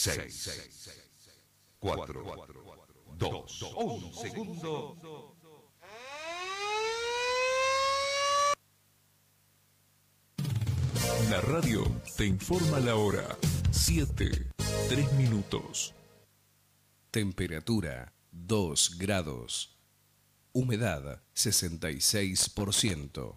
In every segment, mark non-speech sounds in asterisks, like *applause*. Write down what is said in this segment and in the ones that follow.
6, 4, 2, 1 segundo. La radio te informa la hora. 7, 3 minutos. Temperatura 2 grados. Humedad 66%.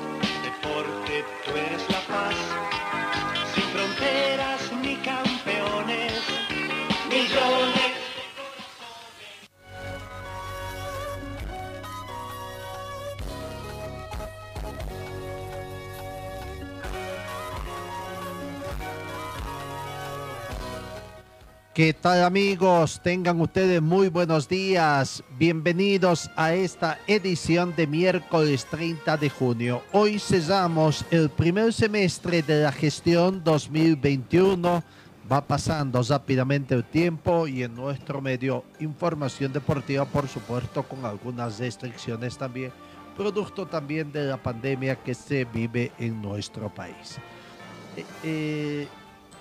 ¿Qué tal amigos? Tengan ustedes muy buenos días. Bienvenidos a esta edición de miércoles 30 de junio. Hoy cesamos el primer semestre de la gestión 2021. Va pasando rápidamente el tiempo y en nuestro medio información deportiva, por supuesto, con algunas restricciones también, producto también de la pandemia que se vive en nuestro país. Eh, eh,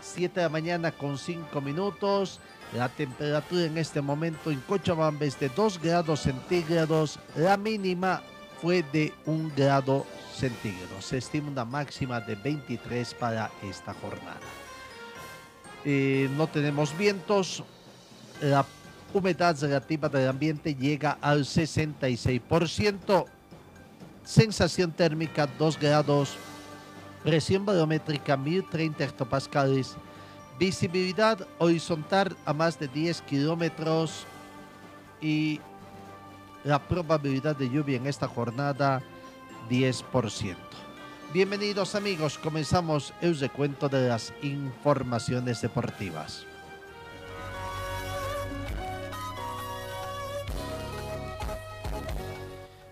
7 de la mañana con 5 minutos. La temperatura en este momento en Cochabamba es de 2 grados centígrados. La mínima fue de 1 grado centígrado. Se estima una máxima de 23 para esta jornada. Eh, no tenemos vientos. La humedad relativa del ambiente llega al 66%. Sensación térmica 2 grados presión barométrica 1030 hectopascales, visibilidad horizontal a más de 10 kilómetros y la probabilidad de lluvia en esta jornada 10%. Bienvenidos amigos, comenzamos el recuento de las informaciones deportivas.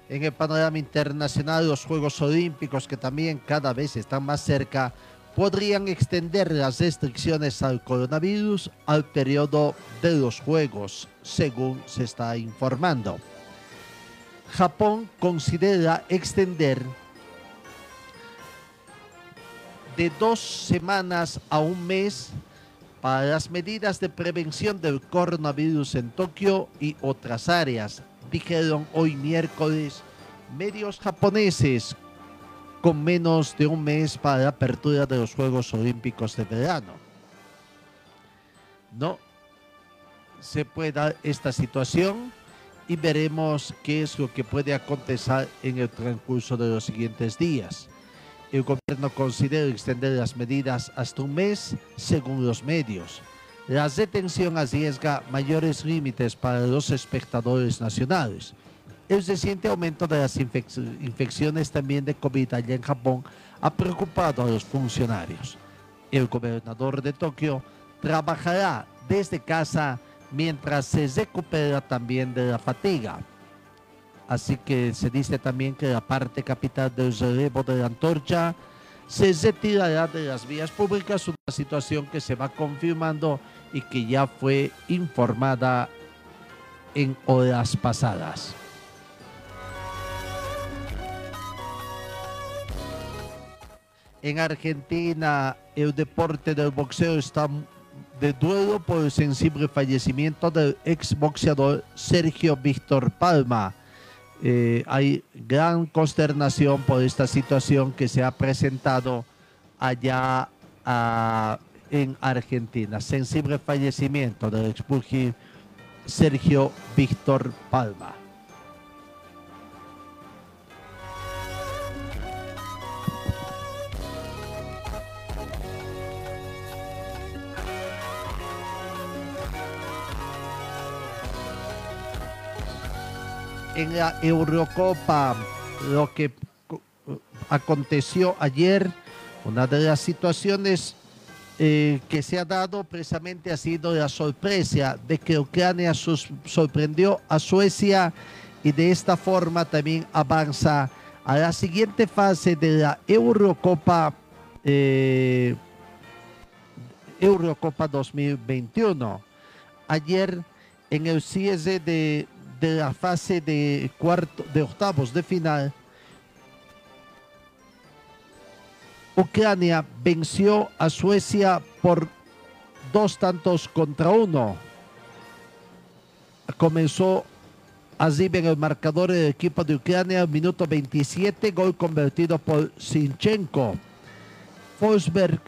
En el panorama internacional, los Juegos Olímpicos, que también cada vez están más cerca, podrían extender las restricciones al coronavirus al periodo de los Juegos, según se está informando. Japón considera extender de dos semanas a un mes para las medidas de prevención del coronavirus en Tokio y otras áreas, dijeron hoy miércoles medios japoneses con menos de un mes para la apertura de los Juegos Olímpicos de verano. No se puede dar esta situación y veremos qué es lo que puede acontecer en el transcurso de los siguientes días. El gobierno considera extender las medidas hasta un mes según los medios. La detención arriesga mayores límites para los espectadores nacionales. El reciente aumento de las infecciones también de COVID allá en Japón ha preocupado a los funcionarios. El gobernador de Tokio trabajará desde casa mientras se recupera también de la fatiga. Así que se dice también que la parte capital del relevo de la antorcha se retirará de las vías públicas, una situación que se va confirmando y que ya fue informada en horas pasadas. En Argentina, el deporte del boxeo está de duelo por el sensible fallecimiento del exboxeador Sergio Víctor Palma. Eh, hay gran consternación por esta situación que se ha presentado allá ah, en Argentina. Sensible fallecimiento del expulgir Sergio Víctor Palma. En la Eurocopa, lo que aconteció ayer, una de las situaciones eh, que se ha dado precisamente ha sido la sorpresa de que Ucrania sorprendió a Suecia y de esta forma también avanza a la siguiente fase de la Eurocopa eh, Eurocopa 2021. Ayer en el cierre de, de la fase de cuarto de octavos de final, Ucrania venció a Suecia por dos tantos contra uno. Comenzó así en el marcador del equipo de Ucrania, minuto 27, gol convertido por Sinchenko. Forsberg,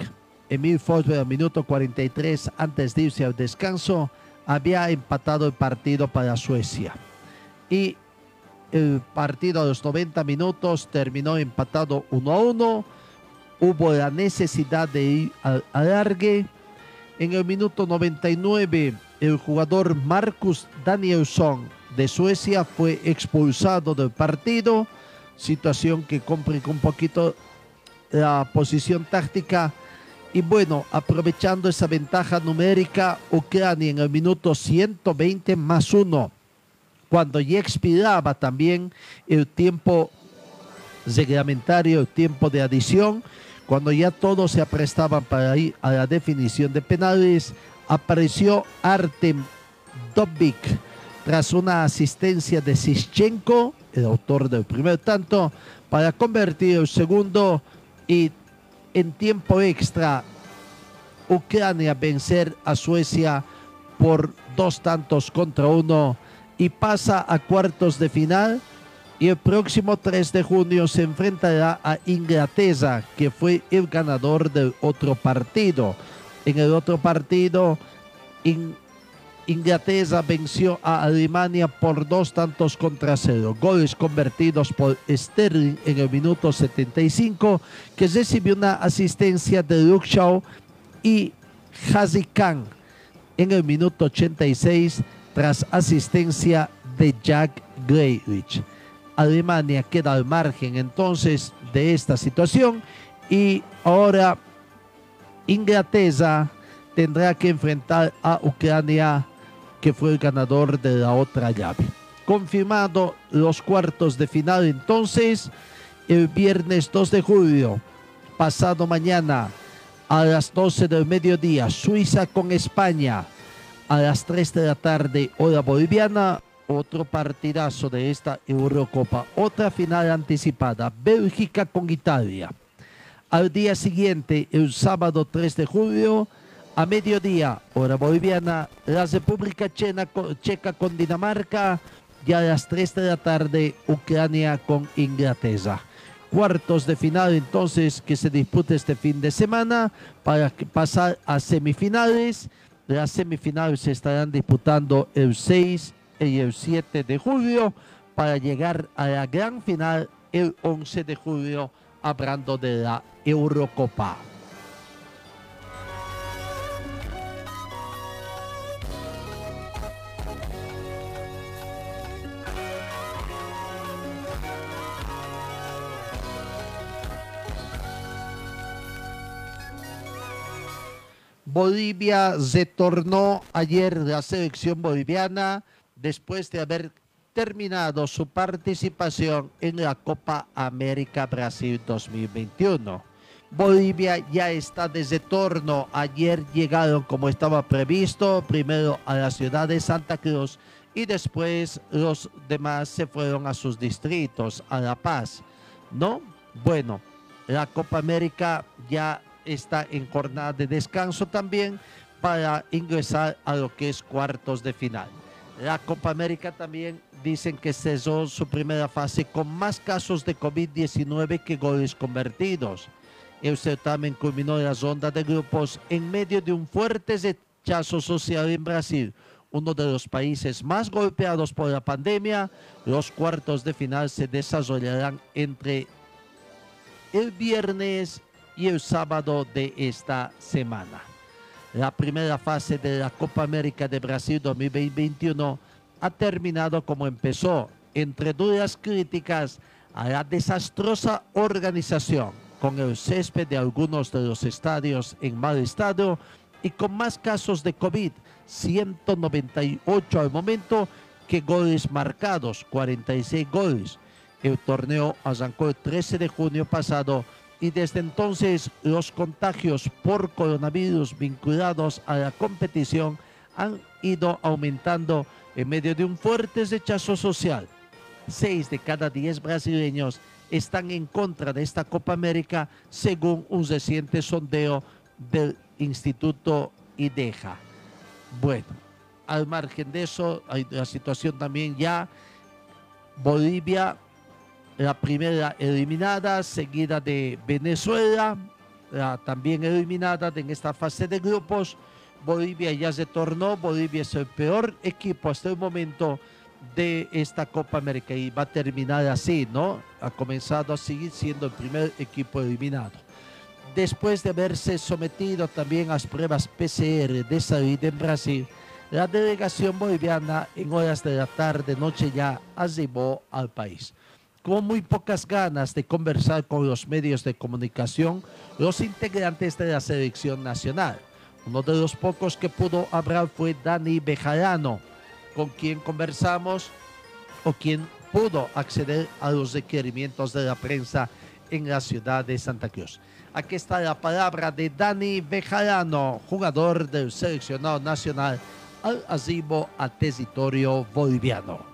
Emil Forsberg, minuto 43, antes de irse al descanso, había empatado el partido para Suecia. Y el partido a los 90 minutos terminó empatado 1 a 1. Hubo la necesidad de ir al alargue. En el minuto 99, el jugador Marcus Danielsson de Suecia fue expulsado del partido, situación que complicó un poquito la posición táctica. Y bueno, aprovechando esa ventaja numérica, Ucrania en el minuto 120 más uno, cuando ya expiraba también el tiempo reglamentario, el tiempo de adición, cuando ya todos se aprestaban para ir a la definición de penales, apareció Artem Dobik tras una asistencia de Sischenko, el autor del primer tanto, para convertir el segundo y en tiempo extra Ucrania vencer a Suecia por dos tantos contra uno y pasa a cuartos de final y el próximo 3 de junio se enfrentará a Inglaterra, que fue el ganador del otro partido. En el otro partido, Inglaterra venció a Alemania por dos tantos contra cero. Goles convertidos por Sterling en el minuto 75, que recibió una asistencia de Luke Shaw y Hazi en el minuto 86 tras asistencia de Jack Grealish. Alemania queda al margen entonces de esta situación y ahora Inglaterra tendrá que enfrentar a Ucrania que fue el ganador de la otra llave. Confirmado los cuartos de final entonces el viernes 2 de julio, pasado mañana a las 12 del mediodía, Suiza con España, a las 3 de la tarde, hora boliviana, otro partidazo de esta Eurocopa, otra final anticipada, Bélgica con Italia. Al día siguiente, el sábado 3 de julio, a mediodía, hora boliviana, la República Checa con Dinamarca y a las 3 de la tarde, Ucrania con Inglaterra. Cuartos de final entonces que se dispute este fin de semana para pasar a semifinales. Las semifinales se estarán disputando el 6 y el 7 de julio para llegar a la gran final el 11 de julio hablando de la Eurocopa. Bolivia retornó ayer la selección boliviana después de haber terminado su participación en la Copa América Brasil 2021. Bolivia ya está de retorno. Ayer llegaron como estaba previsto, primero a la ciudad de Santa Cruz y después los demás se fueron a sus distritos, a La Paz. ¿No? Bueno, la Copa América ya está en jornada de descanso también para ingresar a lo que es cuartos de final. La Copa América también dicen que cesó su primera fase con más casos de COVID-19 que goles convertidos. El certamen culminó la ronda de grupos en medio de un fuerte rechazo social en Brasil, uno de los países más golpeados por la pandemia. Los cuartos de final se desarrollarán entre el viernes y el sábado de esta semana. La primera fase de la Copa América de Brasil 2021 ha terminado como empezó, entre duras críticas a la desastrosa organización, con el césped de algunos de los estadios en mal estado y con más casos de COVID, 198 al momento, que goles marcados, 46 goles. El torneo arrancó el 13 de junio pasado y desde entonces los contagios por coronavirus vinculados a la competición han ido aumentando en medio de un fuerte rechazo social. Seis de cada diez brasileños están en contra de esta Copa América según un reciente sondeo del Instituto IDEJA. Bueno, al margen de eso, hay la situación también ya, Bolivia, la primera eliminada, seguida de Venezuela, la también eliminada en esta fase de grupos. Bolivia ya se tornó, Bolivia es el peor equipo hasta el momento de esta Copa América y va a terminar así, ¿no? Ha comenzado a seguir siendo el primer equipo eliminado. Después de haberse sometido también a las pruebas PCR de salud en Brasil, la delegación boliviana en horas de la tarde, noche ya, arribó al país. Con muy pocas ganas de conversar con los medios de comunicación, los integrantes de la selección nacional. Uno de los pocos que pudo hablar fue Dani Bejarano, con quien conversamos o quien pudo acceder a los requerimientos de la prensa en la ciudad de Santa Cruz. Aquí está la palabra de Dani Bejarano, jugador del seleccionado nacional al asilo a territorio boliviano.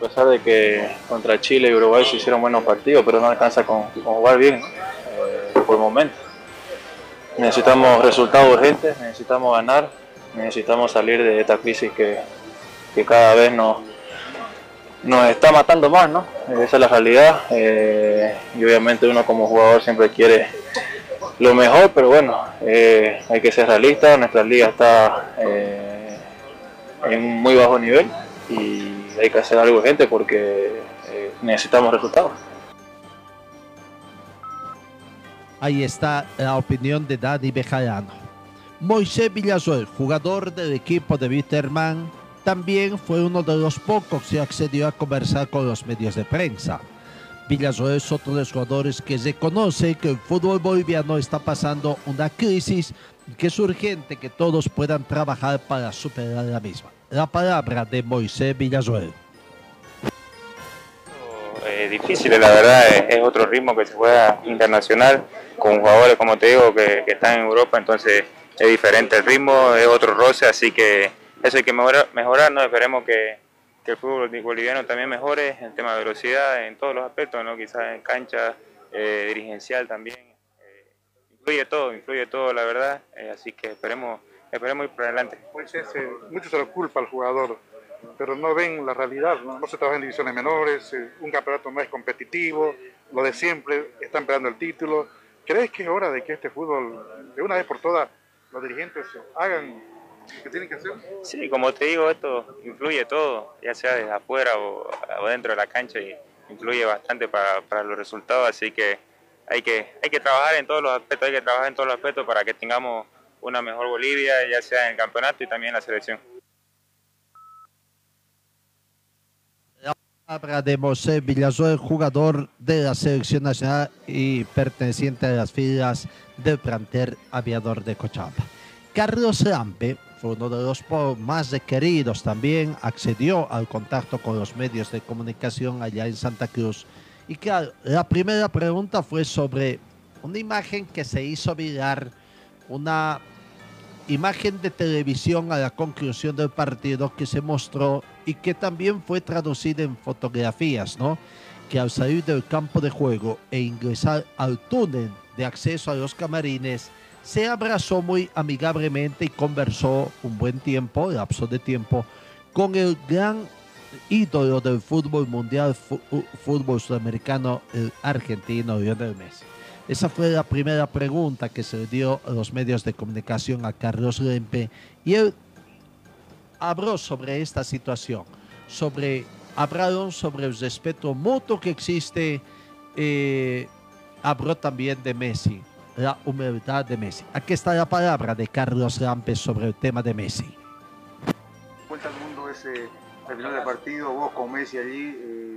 Pesar de que contra Chile y Uruguay se hicieron buenos partidos, pero no alcanza con, jugar bien eh, por el momento. Necesitamos resultados urgentes, necesitamos ganar, necesitamos salir de esta crisis que, que cada vez nos, nos está matando más, ¿no? Esa es la realidad eh, y obviamente uno como jugador siempre quiere lo mejor, pero bueno, eh, hay que ser realista, nuestra liga está eh, en un muy bajo nivel y hay que hacer algo urgente porque eh, necesitamos resultados. Ahí está la opinión de Dani Bejarano. Moisés Villasuel, jugador del equipo de Witterman, también fue uno de los pocos que accedió a conversar con los medios de prensa. Villasuel es otro de los jugadores que reconoce que el fútbol boliviano está pasando una crisis y que es urgente que todos puedan trabajar para superar la misma. La palabra de Moisés Villasuel. Eh, difícil, la verdad, es, otro ritmo que se juega internacional con jugadores, como te digo, que, están en Europa, entonces es diferente el ritmo, es otro roce, así que eso hay que mejorar, ¿no? Esperemos que, el fútbol boliviano también mejore en tema de velocidad, en todos los aspectos, ¿no? Quizás en cancha, eh, dirigencial también. eh, influye todo, influye todo, la verdad, así que esperemos, esperemos ir para adelante. Moisés, eh, mucho se lo culpa al jugador, pero no ven la realidad, no, no se trabaja en divisiones menores, eh, un campeonato no es competitivo, lo de siempre, están peleando el título. ¿Crees que es hora de que este fútbol, de una vez por todas, los dirigentes hagan lo que tienen que hacer? Sí, como te digo, esto influye todo, ya sea desde afuera o, o dentro de la cancha, y influye bastante para, para los resultados, así que hay, que hay que trabajar en todos los aspectos, hay que trabajar en todos los aspectos para que tengamos una mejor Bolivia, ya sea en el campeonato y también en la selección. Palabra de Moisés Villasuel, jugador de la selección nacional y perteneciente a las filas del plantel aviador de Cochabamba. Carlos Lampe fue uno de los más requeridos también, accedió al contacto con los medios de comunicación allá en Santa Cruz. Y claro, la primera pregunta fue sobre una imagen que se hizo viral, una imagen de televisión a la conclusión del partido que se mostró y que también fue traducida en fotografías, ¿no? Que al salir del campo de juego e ingresar al túnel de acceso a los camarines, se abrazó muy amigablemente y conversó un buen tiempo, lapso de tiempo, con el gran ídolo del fútbol mundial, fútbol sudamericano, el argentino Lionel Messi. Esa fue la primera pregunta que se le dio a los medios de comunicación a Carlos Lempe y él habló sobre esta situación, sobre hablaron sobre el respeto mutuo que existe, eh, habló también de Messi, la humildad de Messi. Aquí está la palabra de Carlos Lampe sobre el tema de Messi. Vuelta al mundo ese, al final del partido, vos con Messi allí, eh,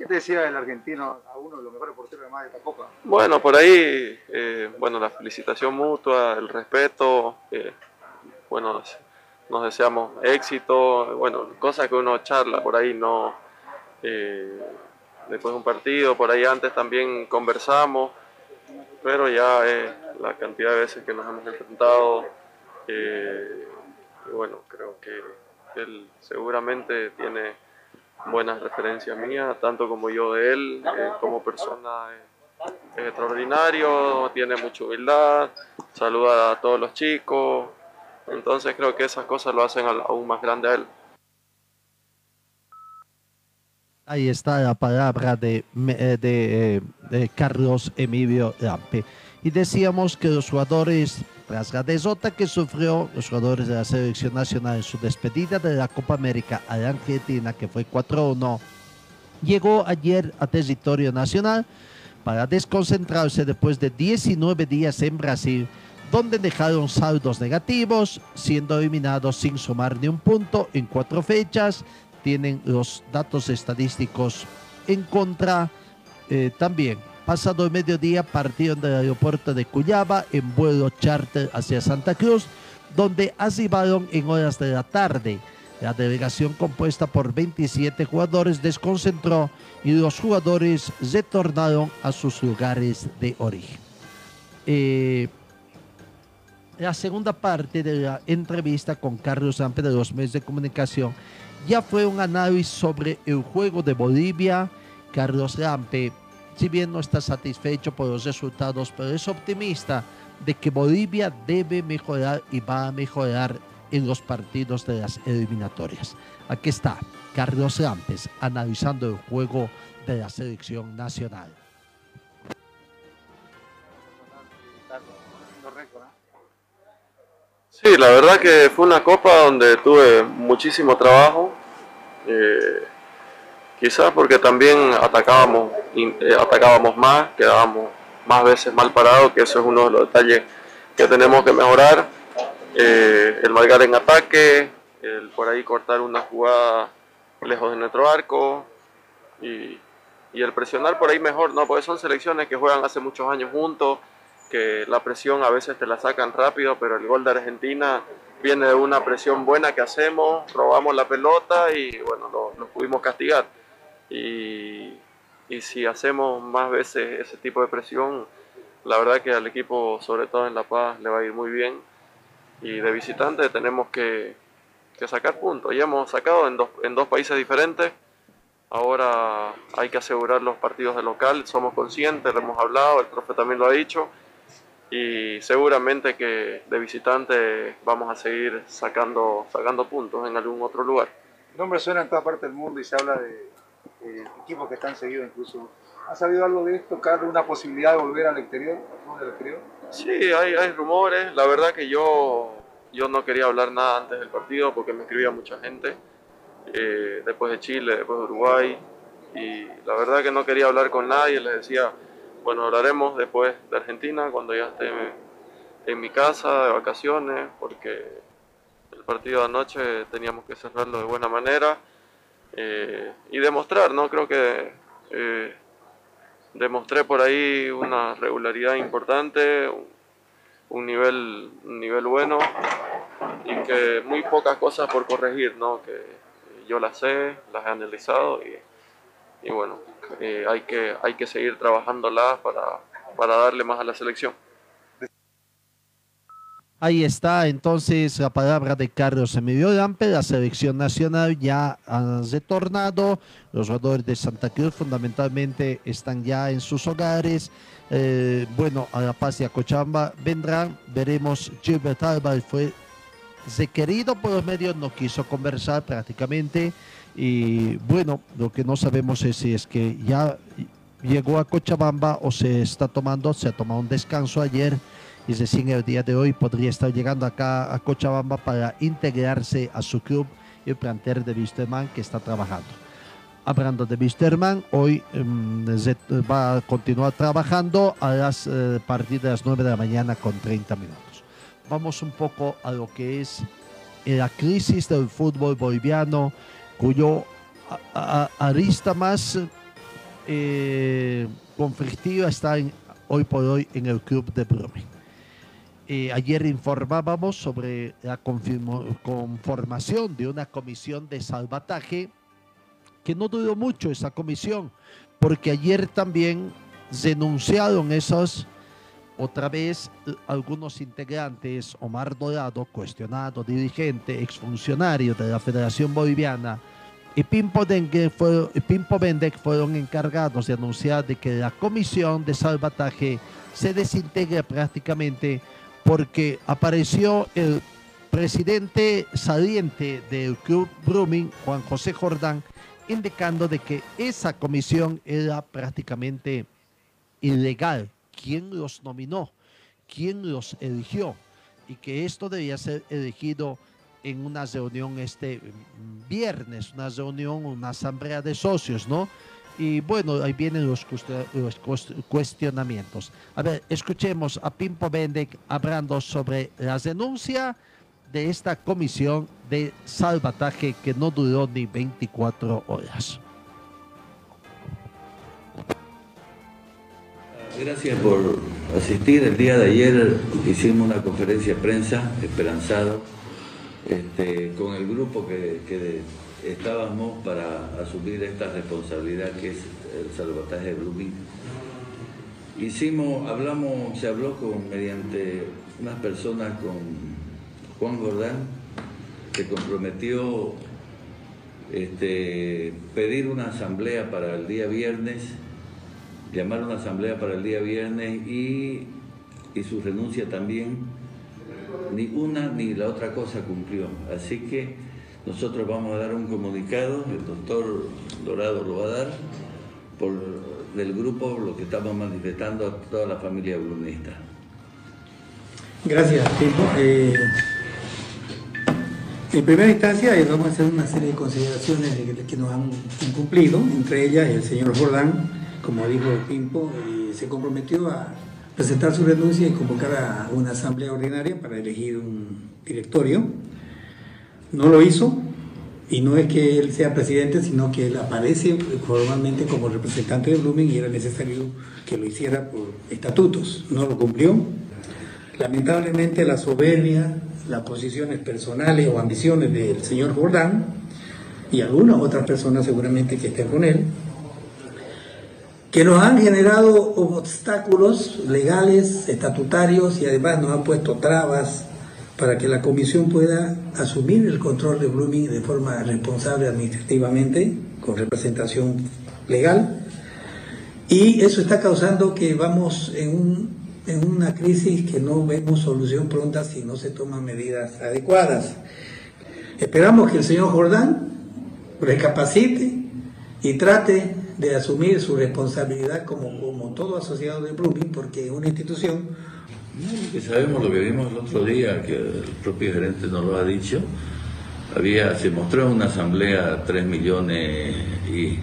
¿qué te decía el argentino a uno de los mejores porteros además de esta Copa? Bueno, por ahí, eh, bueno, la felicitación mutua, el respeto, eh, bueno, nos deseamos éxito, bueno, cosas que uno charla por ahí, no eh, después de un partido, por ahí antes también conversamos, pero ya es la cantidad de veces que nos hemos enfrentado, eh, bueno, creo que él seguramente tiene buenas referencias mías, tanto como yo de él, eh, como persona es extraordinario, tiene mucha humildad, saluda a todos los chicos, entonces creo que esas cosas lo hacen aún más grande a él. Ahí está la palabra de, eh, de, de Carlos Emilio Lampe. Y decíamos que los jugadores, tras la que sufrió los jugadores de la selección nacional en su despedida de la Copa América a la Argentina, que fue 4-1, llegó ayer a territorio nacional para desconcentrarse después de 19 días en Brasil, donde dejaron saldos negativos, siendo eliminados sin sumar ni un punto en cuatro fechas. Tienen los datos estadísticos en contra. Eh, también, pasado el mediodía, partieron del aeropuerto de Cuyaba en vuelo charter hacia Santa Cruz, donde arribaron en horas de la tarde. La delegación compuesta por 27 jugadores desconcentró y los jugadores retornaron a sus lugares de origen. Eh, la segunda parte de la entrevista con Carlos Zampe de los medios de comunicación ya fue un análisis sobre el juego de Bolivia. Carlos Lampe, si bien no está satisfecho por los resultados, pero es optimista de que Bolivia debe mejorar y va a mejorar en los partidos de las eliminatorias. Aquí está Carlos Lampes analizando el juego de la selección nacional. Sí, la verdad que fue una copa donde tuve muchísimo trabajo, eh, quizás porque también atacábamos, eh, atacábamos más, quedábamos más veces mal parados, que eso es uno de los detalles que tenemos que mejorar. Eh, el marcar en ataque, el por ahí cortar una jugada lejos de nuestro arco y, el presionar por ahí mejor, ¿no? Porque son selecciones que juegan hace muchos años juntos que la presión a veces te la sacan rápido, pero el gol de Argentina viene de una presión buena que hacemos, robamos la pelota y bueno, lo, lo pudimos castigar. Y, y, si hacemos más veces ese tipo de presión, la verdad que al equipo, sobre todo en La Paz, le va a ir muy bien. Y de visitante tenemos que, que sacar puntos. Ya hemos sacado en dos, en dos países diferentes. Ahora hay que asegurar los partidos de local, somos conscientes, lo hemos hablado, el profe también lo ha dicho y seguramente que de visitante vamos a seguir sacando, sacando puntos en algún otro lugar. El nombre suena en toda parte del mundo y se habla de eh, equipos que están seguidos incluso. ¿Ha sabido algo de esto, Carlos? ¿Una posibilidad de volver al exterior? ¿Del exterior? Sí, hay, hay rumores. La verdad que yo, yo no quería hablar nada antes del partido porque me escribía mucha gente. Eh, después de Chile, después de Uruguay. Y la verdad que no quería hablar con nadie. Les decía, bueno, hablaremos después de Argentina, cuando ya esté en mi casa, de vacaciones, porque el partido de anoche teníamos que cerrarlo de buena manera eh, y demostrar, ¿no? Creo que eh, demostré por ahí una regularidad importante, un, nivel, un nivel bueno y que muy pocas cosas por corregir, ¿no? Que yo las sé, las he analizado y y bueno, eh, hay, que, hay que seguir trabajándola para, para darle más a la selección. Ahí está entonces la palabra de Carlos Emilio Lampe, la selección nacional ya ha retornado, los jugadores de Santa Cruz fundamentalmente están ya en sus hogares, eh, bueno, a La Paz y a Cochabamba vendrán, veremos, Gilbert Álvarez fue requerido por los medios, no quiso conversar prácticamente, y bueno, lo que no sabemos es si es que ya llegó a Cochabamba o se está tomando, se ha tomado un descanso ayer y recién el día de hoy podría estar llegando acá a Cochabamba para integrarse a su club, el plantel de Wisterman que está trabajando. Hablando de Wisterman, hoy um, va a continuar trabajando a las uh, partir de las 9 de la mañana con 30 minutos. Vamos un poco a lo que es la crisis del fútbol boliviano, cuyo arista más eh, conflictiva está hoy por hoy en el club de Brumming. Eh, ayer informábamos sobre la conformación de una comisión de salvataje que no duró mucho esa comisión, porque ayer también denunciaron esos, otra vez, algunos integrantes, Omar Dorado, cuestionado dirigente, exfuncionario de la Federación Boliviana, y Pimpo Bendek fueron encargados de anunciar de que la comisión de salvataje se desintegra prácticamente porque apareció el presidente saliente del club Brumming, Juan José Jordán, indicando de que esa comisión era prácticamente ilegal. ¿Quién los nominó? ¿Quién los eligió? Y que esto debía ser elegido en una reunión este viernes, una reunión, una asamblea de socios, ¿no? Y bueno, ahí vienen los, cuestion- los cues- cuestionamientos. A ver, escuchemos a Pimpo Bendek hablando sobre la denuncia de esta comisión de salvataje que no duró ni 24 horas. Gracias por asistir. El día de ayer hicimos una conferencia de prensa, esperanzado, este, con el grupo que estábamos para asumir esta responsabilidad que es el salvataje de Blooming. Hicimos, hablamos, se habló con, mediante unas personas con Juan Jordán, que comprometió este, pedir una asamblea para el día viernes llamar una asamblea para el día viernes y, y su renuncia también, ni una ni la otra cosa cumplió. Así que nosotros vamos a dar un comunicado, el doctor Dorado lo va a dar, por, del grupo lo que estamos manifestando a toda la familia brunista. Gracias, Pipo. Eh, en primera instancia, eh, vamos a hacer una serie de consideraciones de que, que nos han incumplido, entre ellas el señor Jordán, como dijo Pimpo, eh, se comprometió a presentar su renuncia y convocar a una asamblea ordinaria para elegir un directorio. No lo hizo, y no es que él sea presidente, sino que él aparece formalmente como representante de Blooming y era necesario que lo hiciera por estatutos. No lo cumplió. Lamentablemente la soberbia, las posiciones personales o ambiciones del señor Jordán y algunas otras personas seguramente que estén con él, que nos han generado obstáculos legales, estatutarios y además nos han puesto trabas para que la comisión pueda asumir el control de Blooming de forma responsable administrativamente, con representación legal. Y eso está causando que vamos en, un, en una crisis que no vemos solución pronta si no se toman medidas adecuadas. Esperamos que el señor Jordán recapacite y trate de asumir su responsabilidad como, como todo asociado de Blooming, porque es una institución Que sabemos lo que vimos el otro día, que el propio gerente nos lo ha dicho, había, se mostró en una asamblea 3 millones y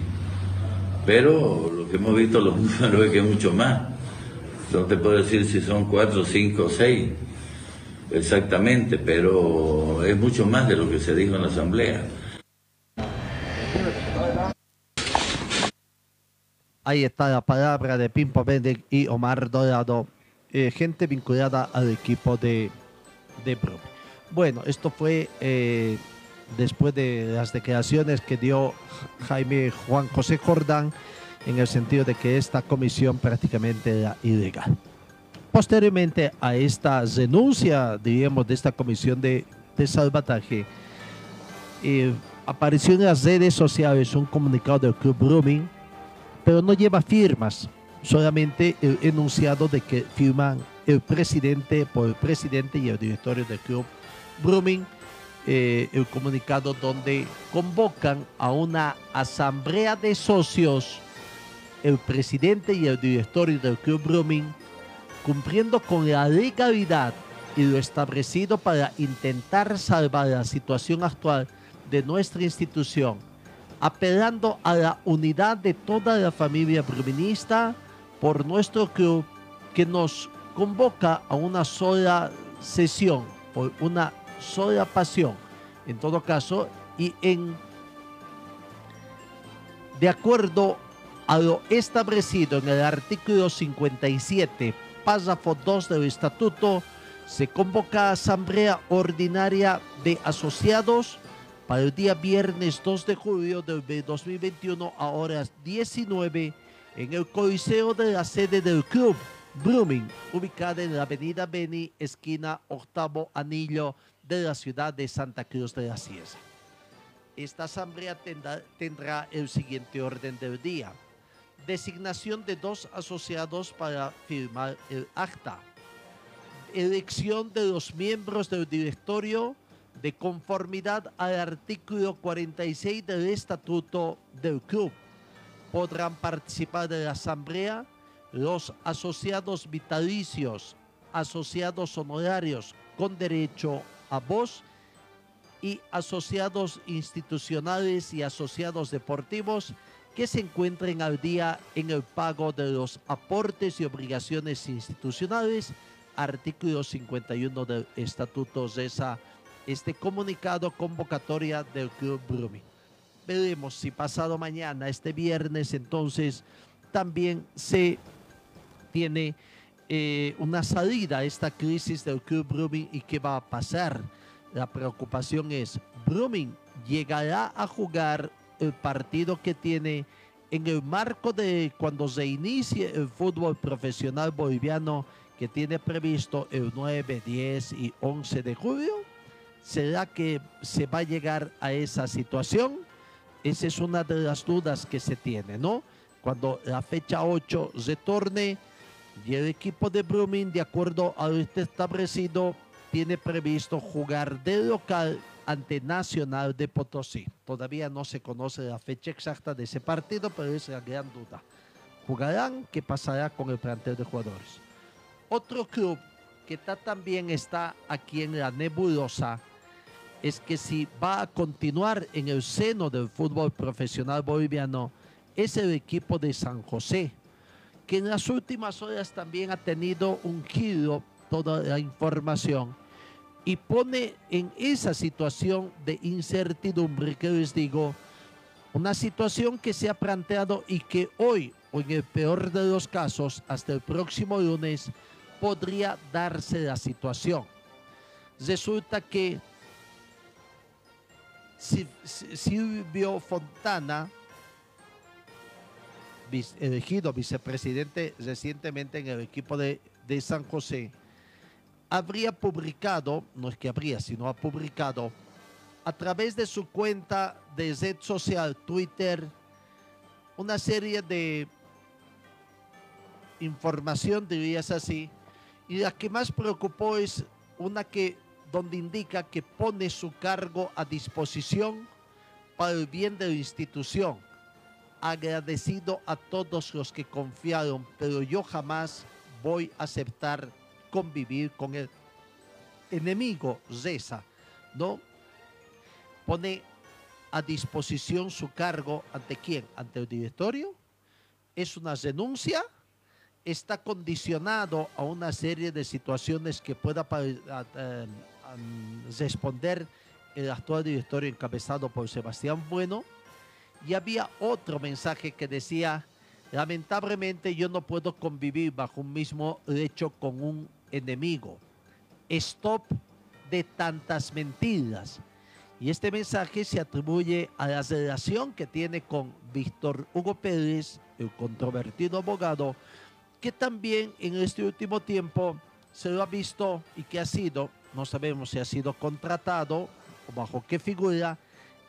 pero lo que hemos visto los números *laughs* es que es mucho más. No te puedo decir si son 4, 5, 6 exactamente, pero es mucho más de lo que se dijo en la asamblea. Ahí está la palabra de Pimpo y Omar Dorado, eh, gente vinculada al equipo de, de. Bueno, esto fue eh, después de las declaraciones que dio Jaime Juan José Jordán en el sentido de que esta comisión prácticamente era ilegal. Posteriormente a esta renuncia, diríamos, de esta comisión de, de salvataje, eh, apareció en las redes sociales un comunicado del Club Brumming, pero no lleva firmas, solamente el enunciado de que firman el presidente por el presidente y el directorio del Club Brumming, eh, el comunicado donde convocan a una asamblea de socios el presidente y el directorio del Club Brumming, cumpliendo con la legalidad y lo establecido para intentar salvar la situación actual de nuestra institución, apelando a la unidad de toda la familia bruminista por nuestro club que nos convoca a una sola sesión, por una sola pasión, en todo caso, y en de acuerdo a lo establecido en el artículo 57, párrafo 2 del estatuto, Se convoca asamblea ordinaria de asociados para el día viernes 2 de julio de 2021 a horas 19 en el Coliseo de la sede del club Blooming, ubicada en la avenida Beni, esquina octavo anillo de la ciudad de Santa Cruz de la Sierra. Esta asamblea tendrá, tendrá el siguiente orden del día. Designación de dos asociados para firmar el acta. Elección de los miembros del directorio de conformidad al artículo 46 del estatuto del club. Podrán participar de la asamblea los asociados vitalicios, asociados honorarios con derecho a voz y asociados institucionales y asociados deportivos que se encuentren al día en el pago de los aportes y obligaciones institucionales, artículo 51 del Estatuto esa este comunicado convocatoria del Club Brumi. Veremos si pasado mañana, este viernes, entonces también se tiene eh, una salida a esta crisis del Club Brumming y qué va a pasar. La preocupación es, Brumming llegará a jugar el partido que tiene en el marco de cuando se inicie el fútbol profesional boliviano que tiene previsto el 9, 10 y 11 de julio. ¿Será que se va a llegar a esa situación? Esa es una de las dudas que se tiene, ¿no? Cuando la fecha 8 retorne y el equipo de Brumming, de acuerdo a lo establecido, tiene previsto jugar de local ante Nacional de Potosí. Todavía no se conoce la fecha exacta de ese partido, pero es la gran duda. ¿Jugarán? ¿Qué pasará con el plantel de jugadores? Otro club que también está aquí en la nebulosa es que si va a continuar en el seno del fútbol profesional boliviano es el equipo de San José, que en las últimas horas también ha tenido un giro toda la información y pone en esa situación de incertidumbre que les digo, una situación que se ha planteado y que hoy, o en el peor de los casos, hasta el próximo lunes, podría darse la situación. Resulta que Silvio Fontana, elegido vicepresidente recientemente en el equipo de, San José, habría publicado, no es que habría, sino ha publicado a través de su cuenta de red social Twitter una serie de información, dirías así, y la que más preocupó es una que donde indica que pone su cargo a disposición para el bien de la institución. Agradecido a todos los que confiaron, pero yo jamás voy a aceptar convivir con el enemigo, Reza, ¿no? Pone a disposición su cargo ante quién? Ante el directorio. Es una renuncia está condicionado a una serie de situaciones que pueda eh, responder el actual directorio encabezado por Sebastián Bueno. Y había otro mensaje que decía, lamentablemente yo no puedo convivir bajo un mismo lecho con un enemigo. Stop de tantas mentiras. Y este mensaje se atribuye a la relación que tiene con Víctor Hugo Pérez, el controvertido abogado, que también en este último tiempo se lo ha visto y que ha sido, no sabemos si ha sido contratado o bajo qué figura,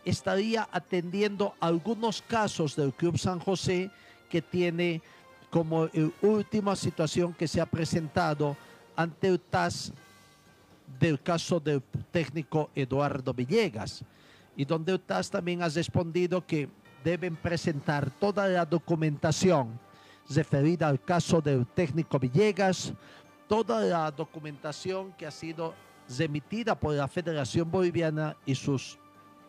estaría atendiendo algunos casos del Club San José que tiene como última situación que se ha presentado ante el TAS del caso del técnico Eduardo Villegas y donde el TAS también ha respondido que deben presentar toda la documentación referida al caso del técnico Villegas, toda la documentación que ha sido remitida por la Federación Boliviana y sus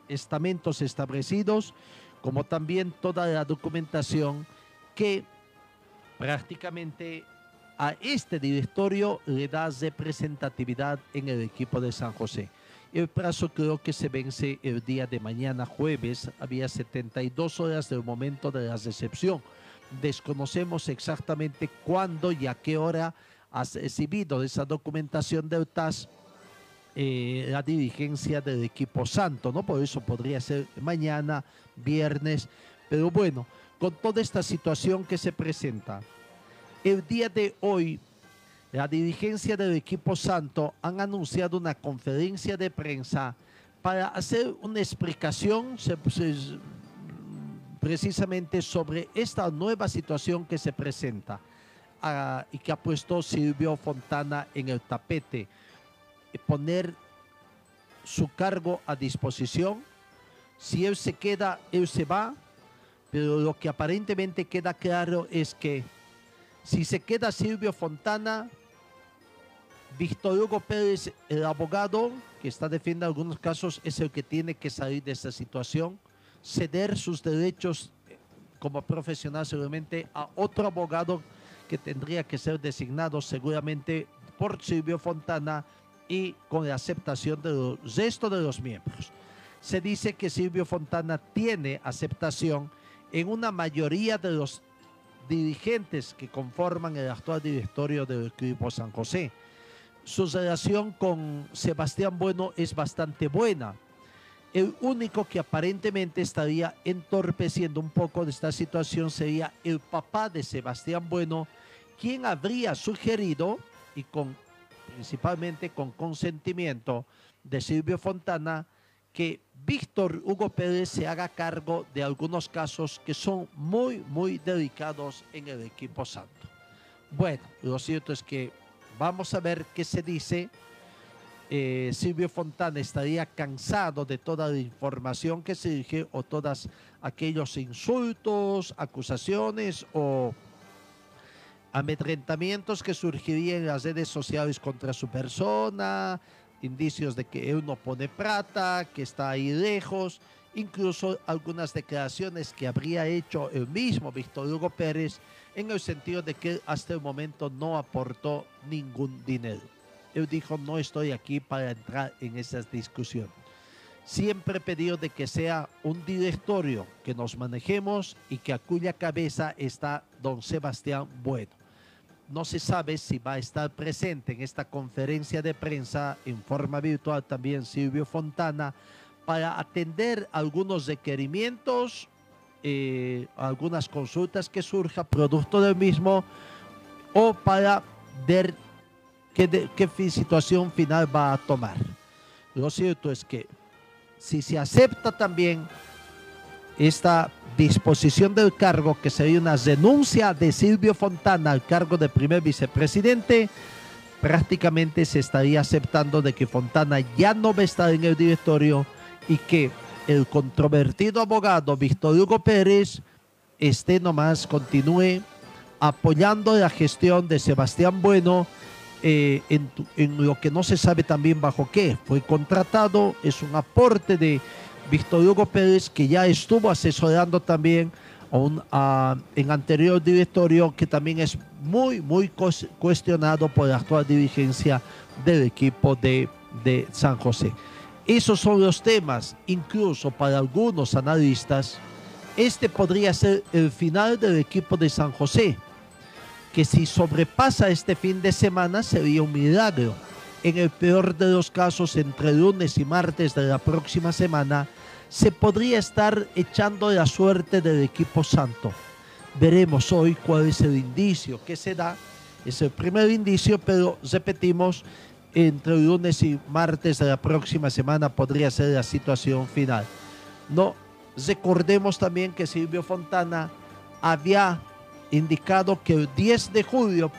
estamentos establecidos, como también toda la documentación que prácticamente a este directorio le da representatividad en el equipo de San José. El plazo creo que se vence el día de mañana jueves, había 72 horas del momento de la recepción desconocemos exactamente cuándo y a qué hora ha recibido esa documentación del TAS eh, la dirigencia del equipo santo, ¿no? Por eso podría ser mañana, viernes, pero bueno, con toda esta situación que se presenta, el día de hoy, la dirigencia del equipo santo han anunciado una conferencia de prensa para hacer una explicación precisamente sobre esta nueva situación que se presenta ah, y que ha puesto Silvio Fontana en el tapete poner su cargo a disposición. Si él se queda, él se va. Pero lo que aparentemente queda claro es que si se queda Silvio Fontana, Víctor Hugo Pérez, el abogado que está defendiendo algunos casos, es el que tiene que salir de esta situación, ceder sus derechos como profesional seguramente a otro abogado que tendría que ser designado seguramente por Silvio Fontana y con la aceptación del resto de los miembros. Se dice que Silvio Fontana tiene aceptación en una mayoría de los dirigentes que conforman el actual directorio del equipo San José. Su relación con Sebastián Bueno es bastante buena. El único que aparentemente estaría entorpeciendo un poco de esta situación sería el papá de Sebastián Bueno, quien habría sugerido, y con principalmente con consentimiento de Silvio Fontana, que Víctor Hugo Pérez se haga cargo de algunos casos que son muy, muy delicados en el equipo santo. Bueno, lo cierto es que vamos a ver qué se dice. Eh, Silvio Fontana estaría cansado de toda la información que se dirige o todos aquellos insultos, acusaciones o amedrentamientos que surgirían en las redes sociales contra su persona, indicios de que él no pone plata, que está ahí lejos, incluso algunas declaraciones que habría hecho el mismo Víctor Hugo Pérez en el sentido de que hasta el momento no aportó ningún dinero. Él dijo, no estoy aquí para entrar en esas discusiones. Siempre he pedido de que sea un directorio que nos manejemos y que a cuya cabeza está don Sebastián Bueno no se sabe si va a estar presente en esta conferencia de prensa en forma virtual también Silvio Fontana para atender algunos requerimientos, eh, algunas consultas que surja producto del mismo o para ver qué, qué situación final va a tomar. Lo cierto es que si se acepta también esta disposición del cargo, que sería una denuncia de Silvio Fontana al cargo de primer vicepresidente, prácticamente se estaría aceptando de que Fontana ya no va a estar en el directorio y que el controvertido abogado Víctor Hugo Pérez esté nomás, continúe apoyando la gestión de Sebastián Bueno eh, en, en lo que no se sabe también bajo qué fue contratado, es un aporte de Víctor Hugo Pérez, que ya estuvo asesorando también en anterior directorio, que también es muy, muy cuestionado por la actual dirigencia del equipo de, de San José. Esos son los temas, incluso para algunos analistas, este podría ser el final del equipo de San José, que si sobrepasa este fin de semana sería un milagro. En el peor de los casos, entre lunes y martes de la próxima semana, se podría estar echando la suerte del equipo santo. Veremos hoy cuál es el indicio que se da. Es el primer indicio, pero repetimos, entre lunes y martes de la próxima semana podría ser la situación final. No, recordemos también que Silvio Fontana había indicado que el 10 de julio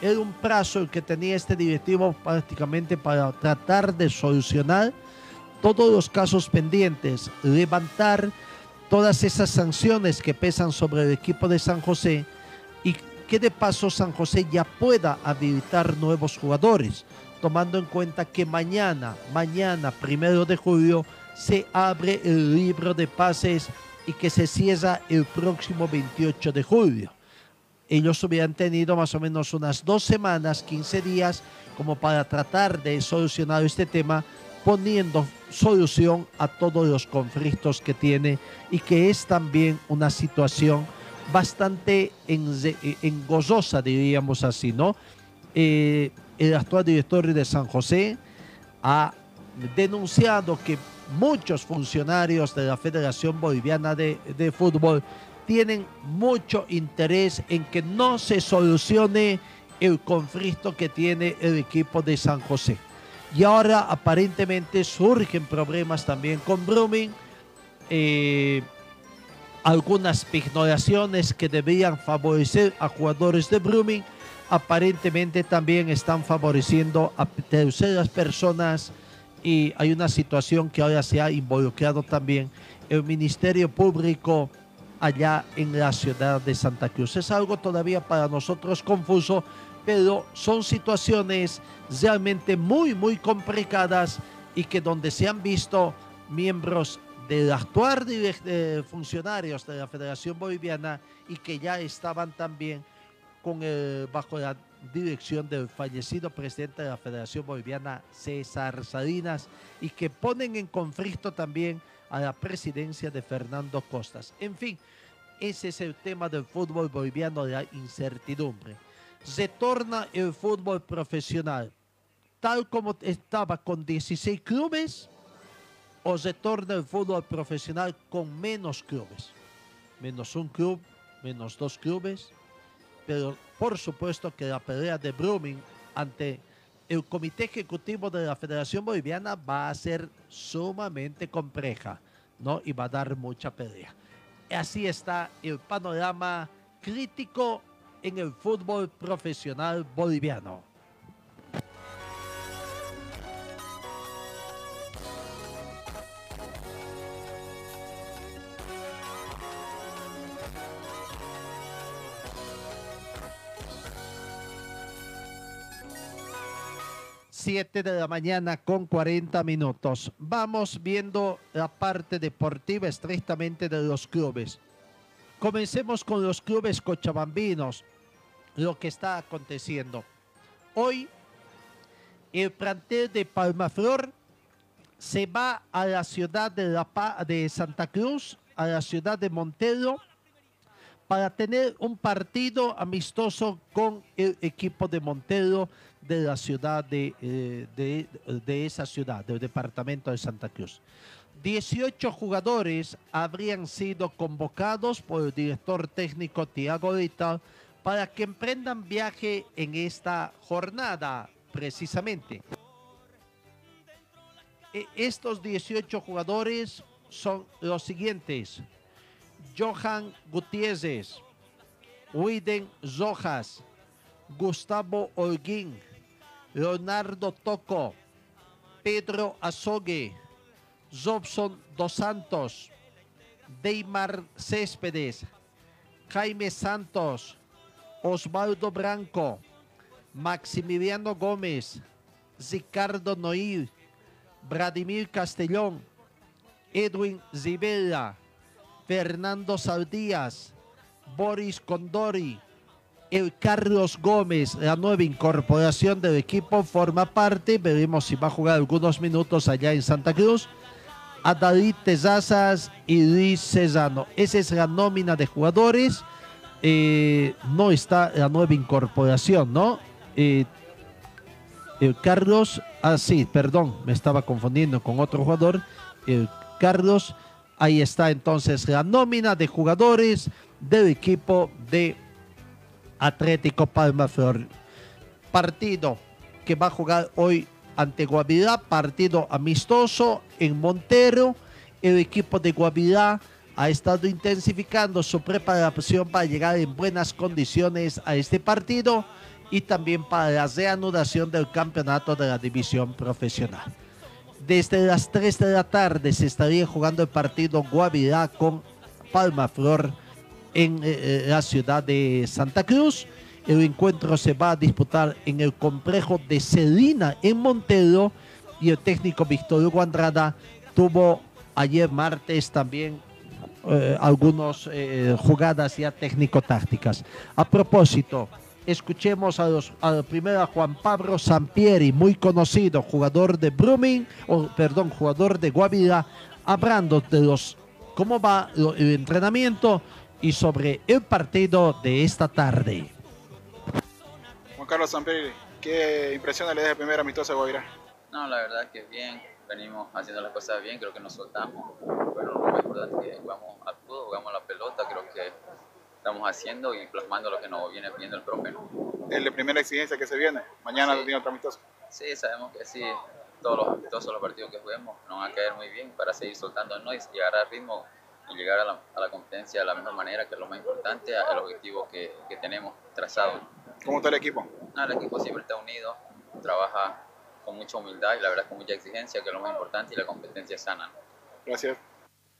era un plazo el que tenía este directivo prácticamente para tratar de solucionar todos los casos pendientes, levantar todas esas sanciones que pesan sobre el equipo de San José y que de paso San José ya pueda habilitar nuevos jugadores, tomando en cuenta que mañana, mañana, primero de julio, se abre el libro de pases y que se cierra el próximo 28 de julio. Ellos hubieran tenido más o menos unas dos semanas, 15 días, como para tratar de solucionar este tema poniendo solución a todos los conflictos que tiene y que es también una situación bastante engozosa, diríamos así, ¿no? eh, el actual director de San José ha denunciado que muchos funcionarios de la Federación Boliviana de, de Fútbol tienen mucho interés en que no se solucione el conflicto que tiene el equipo de San José. Y ahora aparentemente surgen problemas también con Brumming. eh, algunas pignoraciones que deberían favorecer a jugadores de Brumming aparentemente también están favoreciendo a terceras personas y hay una situación que ahora se ha involucrado también el Ministerio Público allá en la ciudad de Santa Cruz. Es algo todavía para nosotros confuso, pero son situaciones realmente muy, muy complicadas y que donde se han visto miembros del actuar eh, funcionarios de la Federación Boliviana y que ya estaban también con bajo la dirección del fallecido presidente de la Federación Boliviana, César Salinas, y que ponen en conflicto también a la presidencia de Fernando Costas. En fin, ese es el tema del fútbol boliviano, la incertidumbre. Retorna el fútbol profesional, tal como estaba con 16 clubes, o retorna el fútbol profesional con menos clubes. Menos un club, menos dos clubes, pero por supuesto que la pelea de Brumming ante el Comité Ejecutivo de la Federación Boliviana va a ser sumamente compleja, ¿no? Y va a dar mucha pelea. Así está el panorama crítico en el fútbol profesional boliviano. Siete de la mañana con 40 minutos. Vamos viendo la parte deportiva estrictamente de los clubes. Comencemos con los clubes cochabambinos, lo que está aconteciendo. Hoy, el plantel de Palmaflor se va a la ciudad de, de Santa Cruz, a la ciudad de Montero, para tener un partido amistoso con el equipo de Montero de la ciudad de, eh, de, de esa ciudad, del departamento de Santa Cruz. 18 jugadores habrían sido convocados por el director técnico Tiago Vital para que emprendan viaje en esta jornada, precisamente. E- Estos 18 jugadores son los siguientes. Johan Gutiérrez, Widen Rojas, Gustavo Holguín, Leonardo Toco, Pedro Azogue, Robson Dos Santos, Deimar Céspedes, Jaime Santos, Osvaldo Branco, Maximiliano Gómez, Ricardo Noir, Vladimir Castellón, Edwin Zibella, Fernando Saldías, Boris Condori, el Carlos Gómez, la nueva incorporación del equipo, forma parte. Veremos si va a jugar algunos minutos allá en Santa Cruz. A David Tezazas y Luis Cesano. Esa es la nómina de jugadores. Eh, no está la nueva incorporación, ¿no? Eh, el Carlos, ah, sí, perdón, me estaba confundiendo con otro jugador. El Carlos, ahí está entonces la nómina de jugadores del equipo de Atlético Palma Flor. Partido que va a jugar hoy ante Guavirá, partido amistoso en Montero. El equipo de Guavirá ha estado intensificando su preparación para llegar en buenas condiciones a este partido y también para la reanudación del campeonato de la división profesional. Desde las 3 de la tarde se estaría jugando el partido Guavirá con Palma Flor en eh, la ciudad de Santa Cruz. El encuentro se va a disputar en el complejo de Celina en Montero y el técnico Víctor Hugo Andrada tuvo ayer martes también eh, algunas jugadas ya técnico-tácticas. A propósito, escuchemos a los, primero a Juan Pablo Sampieri, muy conocido, jugador de Brumming, o perdón, jugador de Guavira, hablando de los cómo va lo- el entrenamiento y sobre el partido de esta tarde. Juan Carlos Sampieri, ¿Qué impresiones le deja el primer amistoso a Guavirá? No, la verdad que bien, venimos haciendo las cosas bien, creo que nos soltamos. Bueno, lo más importante es que jugamos al fútbol, jugamos la pelota, creo que estamos haciendo y plasmando lo que nos viene pidiendo el profe. ¿no? Es la primera exigencia que se viene. Mañana Sí. tiene otro amistoso. Sí, sabemos que sí, todos los amistosos, los partidos que juguemos nos van a caer muy bien para seguir soltándonos y llegar al ritmo y llegar a la, a la competencia de la mejor manera, que es lo más importante, el objetivo que, que tenemos trazado. ¿Cómo está el equipo? No, el equipo siempre está unido, trabaja con mucha humildad y la verdad con mucha exigencia, que es lo más importante, y la competencia sana. ¿no? Gracias.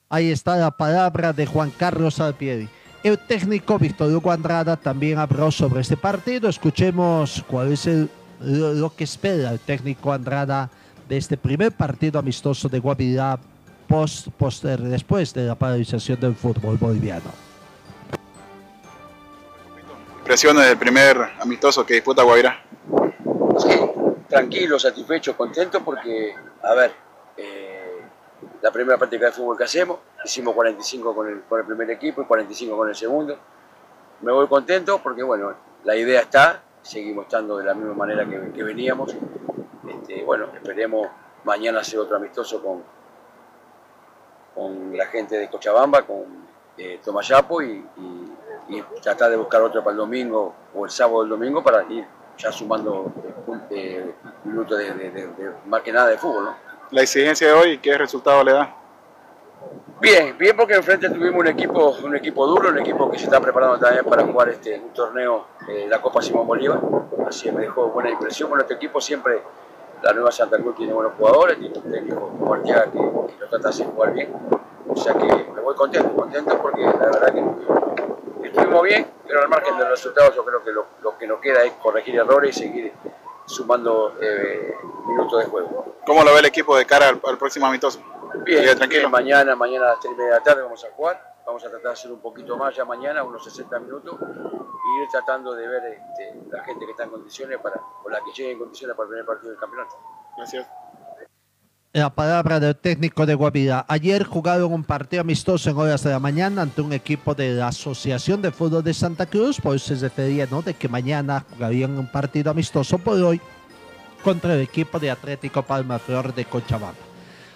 Ahí está la palabra de Juan Carlos Alpieri. El técnico Víctor Hugo Andrada también habló sobre este partido. Escuchemos cuál es el- lo, lo que espera el técnico Andrada de este primer partido amistoso de Guavirá post, poster, después de la paralización del fútbol boliviano. Impresiones del primer amistoso que disputa Guavirá. tranquilo, satisfecho, contento porque, a ver, eh, la primera práctica de fútbol que hacemos, hicimos 45 con el, con el primer equipo y 45 con el segundo. Me voy contento porque, bueno, la idea está, seguimos estando de la misma manera que, veníamos. Este, bueno, esperemos mañana hacer otro amistoso con, con la gente de Cochabamba, con eh, Tomayapo y, tratar de buscar otro para el domingo o el sábado del domingo para ir ya sumando eh, eh, minutos de- de- más que nada de fútbol. ¿no? La exigencia de hoy, ¿qué resultado le da? Bien, bien porque enfrente tuvimos un equipo, un equipo duro, un equipo que se está preparando también para jugar este un torneo, eh, la Copa Simón Bolívar, así me dejó buena impresión. Bueno, este equipo siempre, la nueva Santa Cruz tiene buenos jugadores, tiene un técnico como que, que lo trata de jugar bien, o sea que me voy contento, contento porque la verdad que estuvimos bien, pero al margen de los resultados yo creo que lo, lo que nos queda es corregir errores y seguir sumando eh, minutos de juego. ¿Cómo lo ve el equipo de cara al, al próximo amistoso? Bien, Bien, tranquilo. mañana, mañana a las 3 y media de la tarde vamos a jugar. Vamos a tratar de hacer un poquito más ya mañana, unos 60 minutos, y ir tratando de ver este, la gente que está en condiciones para, o la que llegue en condiciones para el primer partido del campeonato. Gracias. La palabra del técnico de Guavirá. Ayer jugaron un partido amistoso en horas de la mañana ante un equipo de la Asociación de Fútbol de Santa Cruz, por eso se refería ¿no? de que mañana jugarían un partido amistoso por hoy contra el equipo de Atlético Palmaflor de Cochabamba.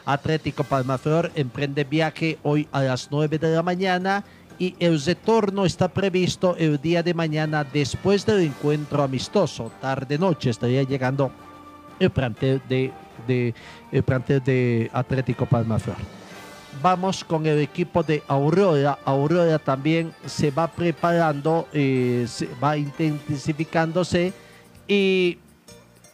Atlético Palmaflor emprende viaje hoy a las 9 de la mañana y el retorno está previsto el día de mañana después del encuentro amistoso. Tarde-noche estaría llegando el plantel de, de- el plantel de Atlético Palmaflor. Vamos con el equipo de Aurora. Aurora también se va preparando, eh, se va intensificándose y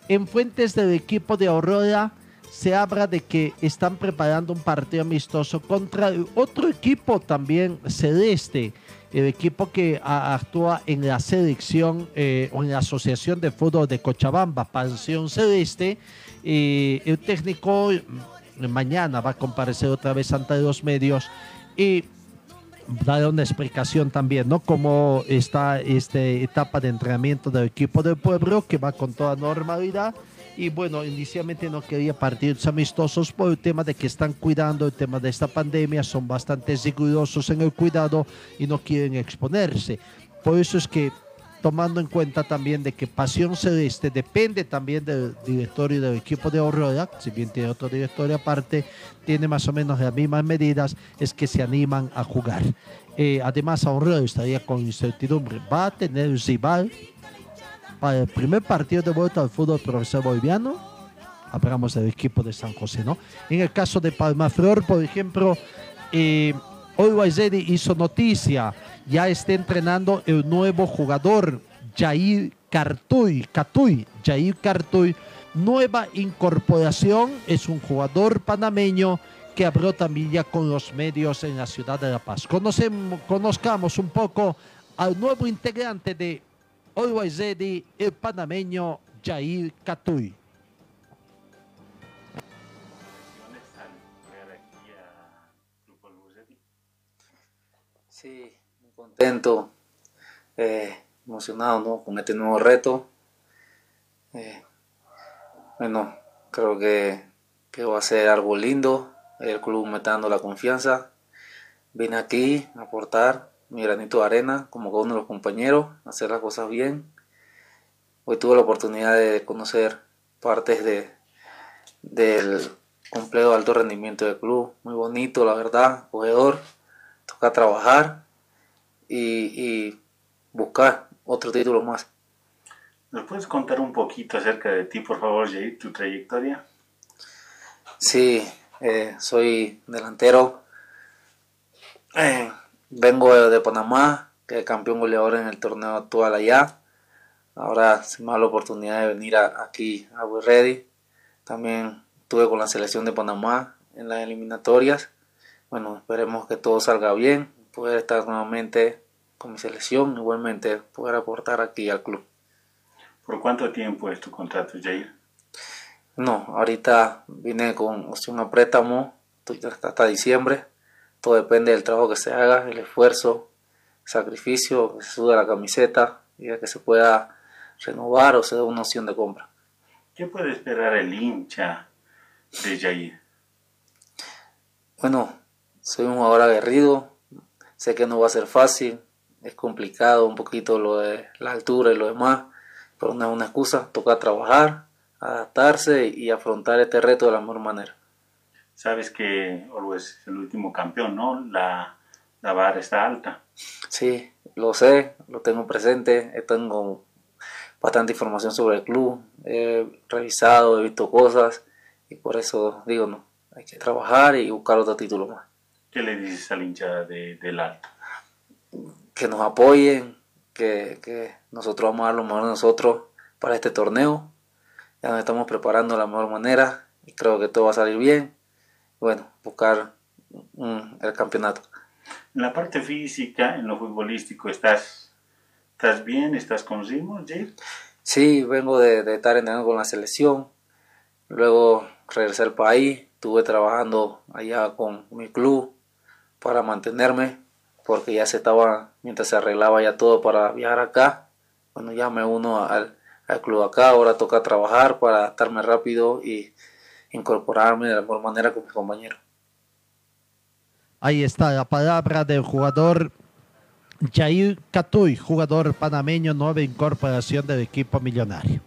en fuentes del equipo de Aurora se habla de que están preparando un partido amistoso contra otro equipo también celeste, el equipo que actúa en la selección eh, o en la Asociación de Fútbol de Cochabamba, Pansión Celeste. Eh, el técnico mm, mañana va a comparecer otra vez ante los medios y dar una explicación también, ¿no? Cómo está esta etapa de entrenamiento del equipo del pueblo, que va con toda normalidad. Y bueno, inicialmente no quería partidos amistosos por el tema de que están cuidando el tema de esta pandemia, son bastante rigurosos en el cuidado y no quieren exponerse. Por eso es que tomando en cuenta también de que Pasión Celeste depende también del directorio del equipo de Aurora, si bien tiene otro directorio aparte, tiene más o menos las mismas medidas, es que se animan a jugar. Eh, además, Aurora estaría con incertidumbre. Va a tener rival para el primer partido de vuelta al fútbol profesional boliviano. Hablamos del equipo de San José, ¿no? En el caso de Palmaflor, por ejemplo, eh, Guayzedi hizo noticia, ya está entrenando el nuevo jugador, Jair Cartuy, Catuy, Jair Cartuy, nueva incorporación, es un jugador panameño que habló también ya con los medios en la ciudad de La Paz. Conocemos, conozcamos un poco al nuevo integrante de Always Ready, el panameño Jair Catuy. Sí, muy contento, eh, emocionado ¿no? con este nuevo reto. Eh, bueno, creo que, que va a ser algo lindo. El club me está dando la confianza. Vine aquí a aportar mi granito de arena como con uno de los compañeros, hacer las cosas bien. hoy tuve la oportunidad de conocer partes de, del complejo de alto rendimiento del club. Muy bonito, la verdad, jugador. Toca trabajar y, y buscar otro título más. ¿Nos puedes contar un poquito acerca de ti, por favor, Jair, tu trayectoria? Sí, eh, soy delantero. Eh, vengo de Panamá, que campeón goleador en el torneo actual allá. Ahora se me da la oportunidad de venir aquí a Ready. También estuve con la selección de Panamá en las eliminatorias. Bueno, esperemos que todo salga bien, poder estar nuevamente con mi selección, igualmente poder aportar aquí al club. ¿Por cuánto tiempo es tu contrato, Jair? No, ahorita vine con opción a préstamo hasta diciembre. Todo depende del trabajo que se haga, el esfuerzo, el sacrificio, que se suda la camiseta y que se pueda renovar o se dé una opción de compra. ¿Qué puede esperar el hincha de Jair? Bueno, soy un jugador aguerrido, sé que no va a ser fácil, es complicado un poquito lo de la altura y lo demás, pero no es una excusa, toca trabajar, adaptarse y afrontar este reto de la mejor manera. Sabes que Orwell es el último campeón, ¿no? La, la barra está alta. Sí, lo sé, lo tengo presente, tengo bastante información sobre el club, he revisado, he visto cosas y por eso digo, no, hay que trabajar y buscar otro título más. ¿Qué le dices al hincha de, del alto? Que nos apoyen, que, que nosotros vamos a dar lo mejor de nosotros para este torneo. Ya nos estamos preparando de la mejor manera y creo que todo va a salir bien. Bueno, buscar el campeonato. En la parte física, en lo futbolístico, ¿estás, estás bien? ¿Estás con ritmo, Jair? Sí, vengo de, de estar entrenando con la selección. Luego regresé al país. Estuve trabajando allá con mi club para mantenerme porque ya se estaba, mientras se arreglaba ya todo para viajar acá, bueno, ya me uno al, al club acá, ahora toca trabajar para adaptarme rápido y incorporarme de la mejor manera con mis compañeros. Ahí está la palabra del jugador Jair Catuy, jugador panameño, nueva incorporación del equipo millonario.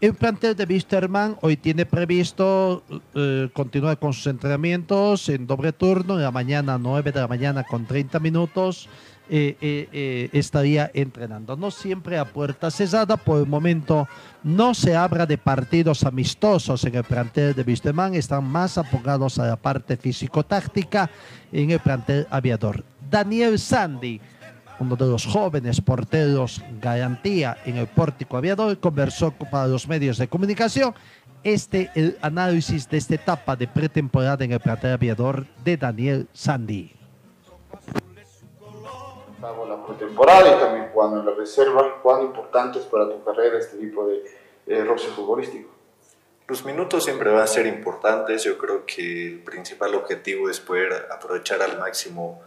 El plantel de Wisterman hoy tiene previsto eh, continuar con sus entrenamientos en doble turno, en la mañana 9 de la mañana con 30 minutos. Eh, eh, eh, estaría entrenando. No siempre a puerta cerrada, por el momento no se habla de partidos amistosos en el plantel de Wisterman, están más apoyados a la parte físico-táctica en el plantel aviador. Daniel Sandy uno de los jóvenes porteros garantía en el pórtico aviador, conversó para los medios de comunicación este el análisis de esta etapa de pretemporada en el plantel aviador de Daniel Sandy. Estamos la pretemporada y también jugando en la reserva. ¿Cuán importante es para tu carrera este tipo de eh, roce futbolístico? Los minutos siempre van a ser importantes. Yo creo que el principal objetivo es poder aprovechar al máximo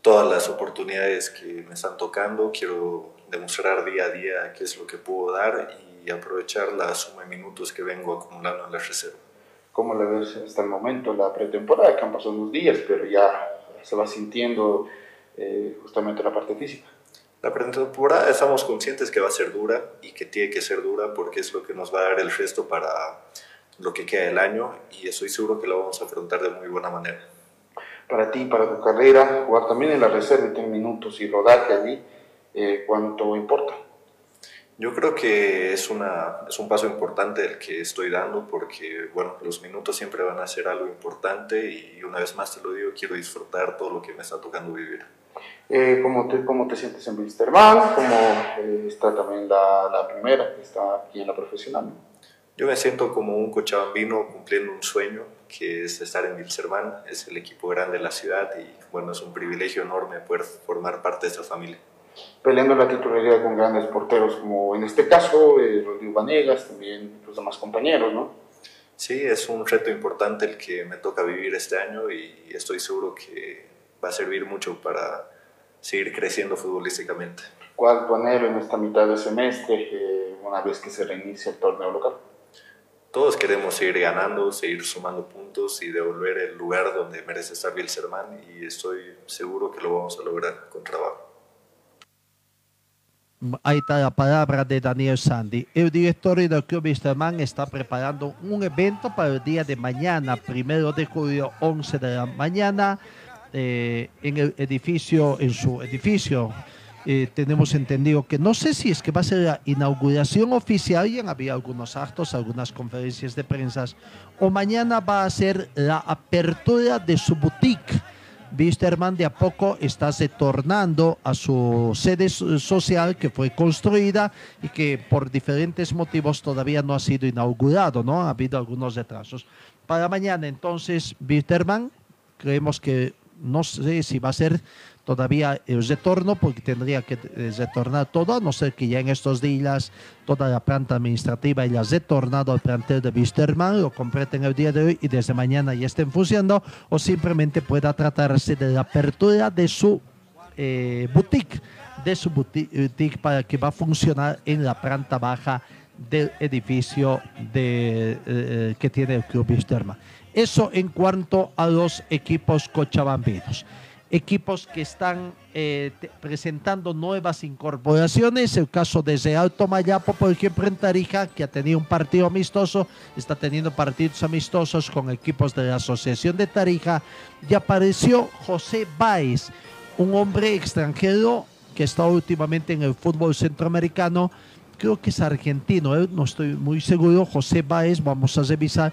todas las oportunidades que me están tocando. Quiero demostrar día a día qué es lo que puedo dar y aprovechar la suma de minutos que vengo acumulando en la reserva. ¿Cómo le ves hasta el momento la pretemporada? Que han pasado unos días, pero ya se va sintiendo eh, justamente la parte física. La pretemporada estamos conscientes que va a ser dura y que tiene que ser dura porque es lo que nos va a dar el resto para lo que queda del año y estoy seguro que lo vamos a afrontar de muy buena manera para ti, para tu carrera, jugar también en la reserva y tener minutos y rodaje allí, eh, ¿cuánto importa? Yo creo que es, una, es un paso importante el que estoy dando porque, bueno, los minutos siempre van a ser algo importante y una vez más te lo digo, quiero disfrutar todo lo que me está tocando vivir. Eh, ¿cómo, te, ¿Cómo te sientes en Wisterman? ¿Cómo eh, está también la, la, primera que está aquí en la profesional? Yo me siento como un cochabambino cumpliendo un sueño que es estar en Wilserman, es el equipo grande de la ciudad y bueno, es un privilegio enorme poder formar parte de esta familia. Peleando la titularidad con grandes porteros como en este caso eh, Rodrigo Vanegas, también los demás compañeros, ¿no? Sí, es un reto importante el que me toca vivir este año y estoy seguro que va a servir mucho para seguir creciendo futbolísticamente. ¿Cuál tu anhelo en esta mitad de semestre, eh, una vez que se reinicie el torneo local? todos queremos seguir ganando, seguir sumando puntos y devolver el lugar donde merece estar Wilserman y estoy seguro que lo vamos a lograr con trabajo. Ahí está la palabra de Daniel Sandy. El directorio del Club Wisterman está preparando un evento para el día de mañana, primero de julio, 11 de la mañana, eh, en el edificio, en su edificio. Eh, tenemos entendido que no sé si es que va a ser la inauguración oficial, ya había algunos actos, algunas conferencias de prensa, o mañana va a ser la apertura de su boutique Wisterman de a poco está retornando a su sede social que fue construida y que por diferentes motivos todavía no ha sido inaugurado, ¿no? Ha habido algunos retrasos. Para mañana entonces Wisterman, creemos que no sé si va a ser todavía el retorno, porque tendría que eh, retornar todo, a no ser que ya en estos días toda la planta administrativa haya retornado al plantel de Wisterman, lo completen el día de hoy y desde mañana ya estén funcionando, o simplemente pueda tratarse de la apertura de su eh, boutique, de su boutique para que va a funcionar en la planta baja del edificio de, eh, que tiene el Club Wisterman. Eso en cuanto a los equipos cochabambinos equipos que están eh, presentando nuevas incorporaciones. El caso de Real Tomayapo, por ejemplo, en Tarija, que ha tenido un partido amistoso, está teniendo partidos amistosos con equipos de la Asociación de Tarija. Y apareció José Báez, un hombre extranjero que está últimamente en el fútbol centroamericano. Creo que es argentino, ¿eh? no estoy muy seguro. José Báez, vamos a revisar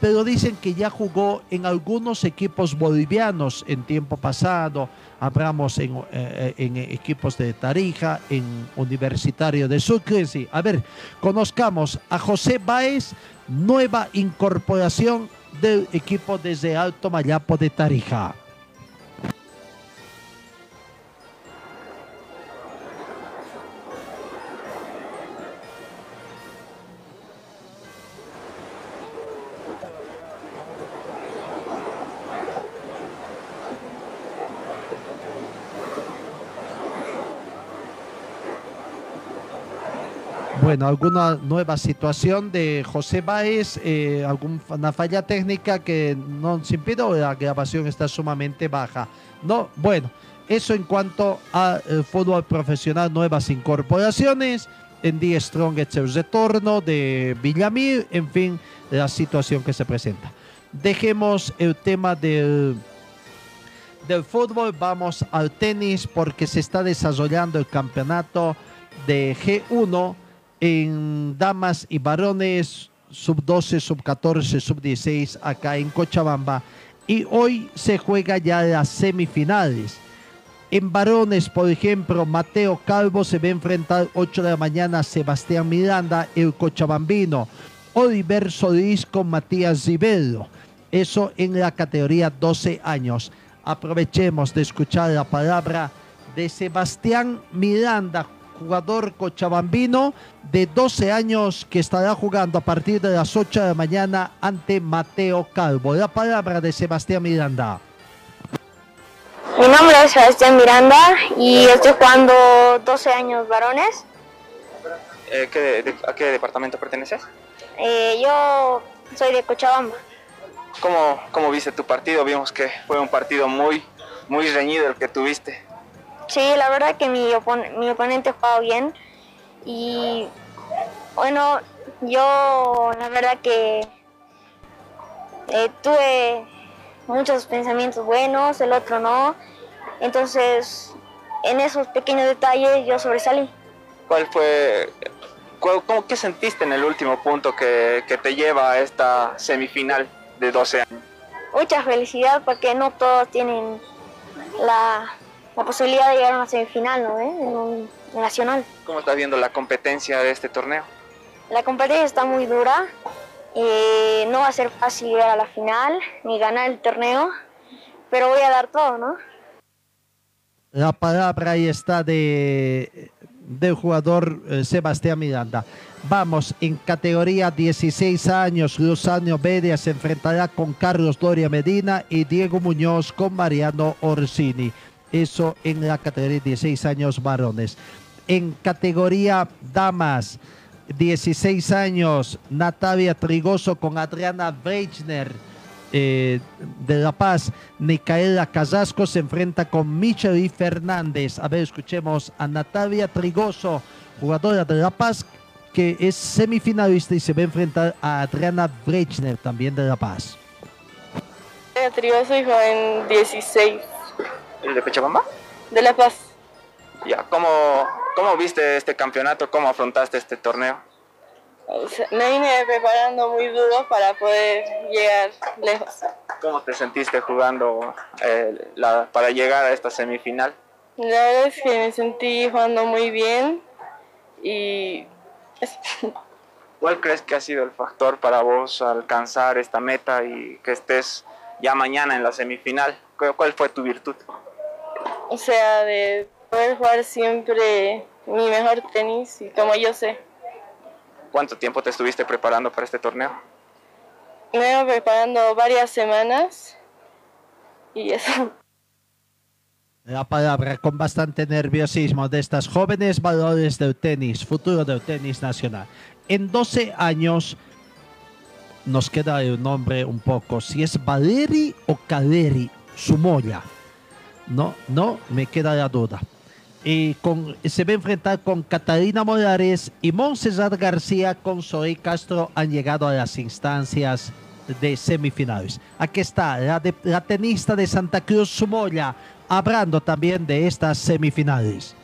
pero dicen que ya jugó en algunos equipos bolivianos en tiempo pasado. Hablamos en, eh, en equipos de Tarija, en Universitario de Sucre. Sí. A ver, conozcamos a José Baez, nueva incorporación del equipo desde Alto Mayapo de Tarija. Bueno, alguna nueva situación de José Báez, eh, alguna falla técnica que no se impide o la grabación está sumamente baja. No, bueno, eso en cuanto al eh, fútbol profesional, nuevas incorporaciones. En Die Strong el retorno de Villamil, en fin, la situación que se presenta. Dejemos el tema del, del fútbol, vamos al tenis porque se está desarrollando el campeonato de G1 en damas y varones sub 12, sub 14, sub 16 acá en Cochabamba. Y hoy se juega ya las semifinales. En varones, por ejemplo, Mateo Calvo se va a enfrentar 8 de la mañana a Sebastián Miranda, el cochabambino. Oliver Solís con Matías Ribello. Eso en la categoría 12 años. Aprovechemos de escuchar la palabra de Sebastián Miranda, jugador cochabambino de 12 años que estará jugando a partir de las 8 de la mañana ante Mateo Calvo. La palabra de Sebastián Miranda. Mi nombre es Sebastián Miranda y estoy jugando 12 años varones. Eh, ¿A qué departamento perteneces? Eh, yo soy de Cochabamba. ¿Cómo, ¿Cómo viste tu partido? Vimos que fue un partido muy, muy reñido el que tuviste. Sí, la verdad que mi, mi oponente jugado bien y bueno, yo la verdad que eh, tuve muchos pensamientos buenos, el otro no, entonces en esos pequeños detalles yo sobresalí. ¿Cuál fue, cómo, qué sentiste en el último punto que, que te lleva a esta semifinal de 12 años? Mucha felicidad porque no todos tienen la la posibilidad de llegar a una semifinal, ¿no? ¿Eh? En un nacional. ¿Cómo estás viendo la competencia de este torneo? La competencia está muy dura. Eh, no va a ser fácil llegar a la final ni ganar el torneo, pero voy a dar todo, ¿no? La palabra ahí está de, del jugador eh, Sebastián Miranda. Vamos, en categoría 16 años, Luzano Bedia se enfrentará con Carlos Doria Medina y Diego Muñoz con Mariano Orsini. Eso en la categoría 16 años varones. En categoría damas, 16 años, Natalia Trigoso con Adriana Breichner. eh, de La Paz, Micaela Casasco se enfrenta con Micheli Fernández. A ver, escuchemos a Natalia Trigoso, jugadora de La Paz, que es semifinalista y se va a enfrentar a Adriana Brechner, también de La Paz. Trigoso y joven 16. ¿El de Cochabamba? De La Paz. Ya, ¿cómo, ¿cómo viste este campeonato? ¿Cómo afrontaste este torneo? O sea, me vine preparando muy duro para poder llegar lejos. ¿Cómo te sentiste jugando eh, la, para llegar a esta semifinal? La verdad es que me sentí jugando muy bien y... *laughs* ¿Cuál crees que ha sido el factor para vos alcanzar esta meta y que estés ya mañana en la semifinal? ¿Cuál fue tu virtud? O sea, de poder jugar siempre mi mejor tenis y como yo sé. ¿Cuánto tiempo te estuviste preparando para este torneo? Me iba preparando varias semanas y eso. La palabra con bastante nerviosismo de estas jóvenes valores del tenis, futuro del tenis nacional. En 12 años nos queda el nombre un poco, si es Valeri o Caleri Sumoya. No, no, me queda la duda. Y con, se va a enfrentar con Catalina Morales y Montserrat García con Zoe Castro han llegado a las instancias de semifinales. Aquí está la, de, la tenista de Santa Cruz Sumoya hablando también de estas semifinales.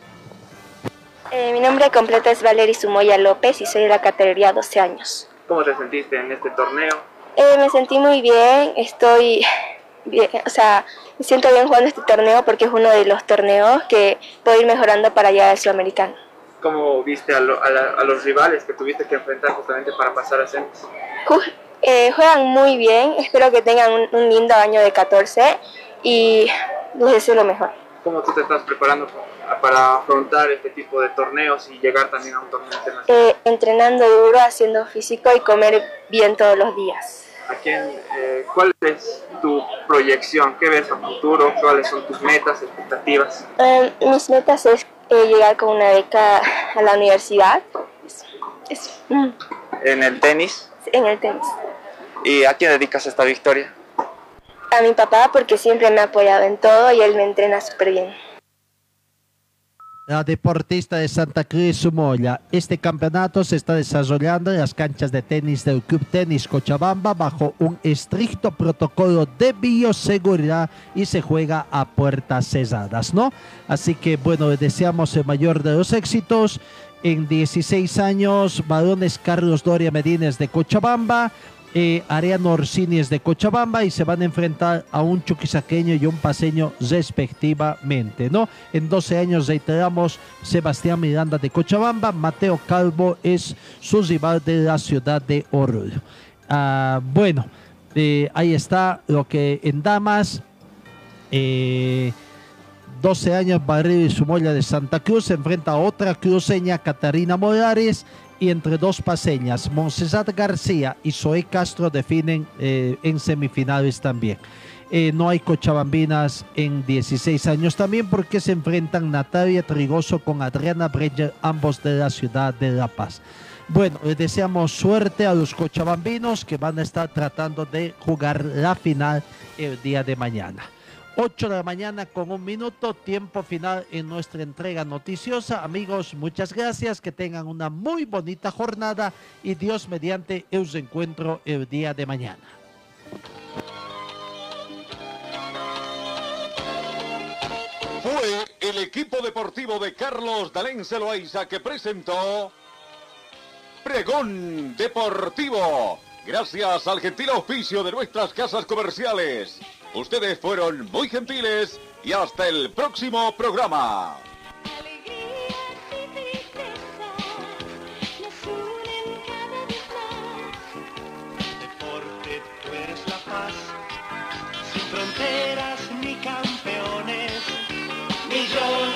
Eh, mi nombre completo es Valery Sumoya López y soy de la categoría 12 años. ¿Cómo te sentiste en este torneo? Eh, me sentí muy bien, estoy bien, o sea, me siento bien jugando este torneo porque es uno de los torneos que puedo ir mejorando para llegar al sudamericano. ¿Cómo viste a, lo, a, la, a, los rivales que tuviste que enfrentar justamente para pasar a semis? Eh, juegan muy bien, espero que tengan un, un, lindo año de 14 y les deseo lo mejor. ¿Cómo tú te estás preparando para afrontar este tipo de torneos y llegar también a un torneo internacional? Eh, entrenando duro, haciendo físico y comer bien todos los días. ¿A quién, eh, ¿Cuál es tu proyección? ¿Qué ves a futuro? ¿Cuáles son tus metas, expectativas? Eh, mis metas es eh, llegar con una beca a la universidad. Eso. Eso. Mm. ¿En el tenis? En el tenis. ¿Y a quién dedicas esta victoria? A mi papá porque siempre me ha apoyado en todo y él me entrena súper bien. La deportista de Santa Cruz Sumoya. Este campeonato se está desarrollando en las canchas de tenis del Club Tenis Cochabamba bajo un estricto protocolo de bioseguridad y se juega a puertas cerradas, ¿no? Así que bueno, deseamos el mayor de los éxitos. En 16 años, varones Carlos Doria Medines de Cochabamba, eh, Ariano Orsini es de Cochabamba y se van a enfrentar a un chuquisaqueño y un paseño respectivamente, ¿no? En 12 años reiteramos Sebastián Miranda de Cochabamba, Mateo Calvo es su rival de la ciudad de Oruro. Ah, bueno, eh, ahí está lo que en damas. Eh, 12 años, Barrio y Sumoya de Santa Cruz se enfrenta a otra cruceña, Catarina Morales, y entre dos paseñas, Montserrat García y Zoe Castro definen eh, en semifinales también. Eh, no hay cochabambinas en 16 años también porque se enfrentan Natalia Trigoso con Adriana Breyer, ambos de la ciudad de La Paz. Bueno, les deseamos suerte a los cochabambinos que van a estar tratando de jugar la final el día de mañana. 8 de la mañana con un minuto, tiempo final en nuestra entrega noticiosa. Amigos, muchas gracias, que tengan una muy bonita jornada y Dios mediante os encuentro el día de mañana. Fue el equipo deportivo de Carlos Dalén Celoaiza que presentó Pregón Deportivo. Gracias al gentil auspicio de nuestras casas comerciales. Ustedes fueron muy gentiles y hasta el próximo programa. fronteras ni campeones, millones.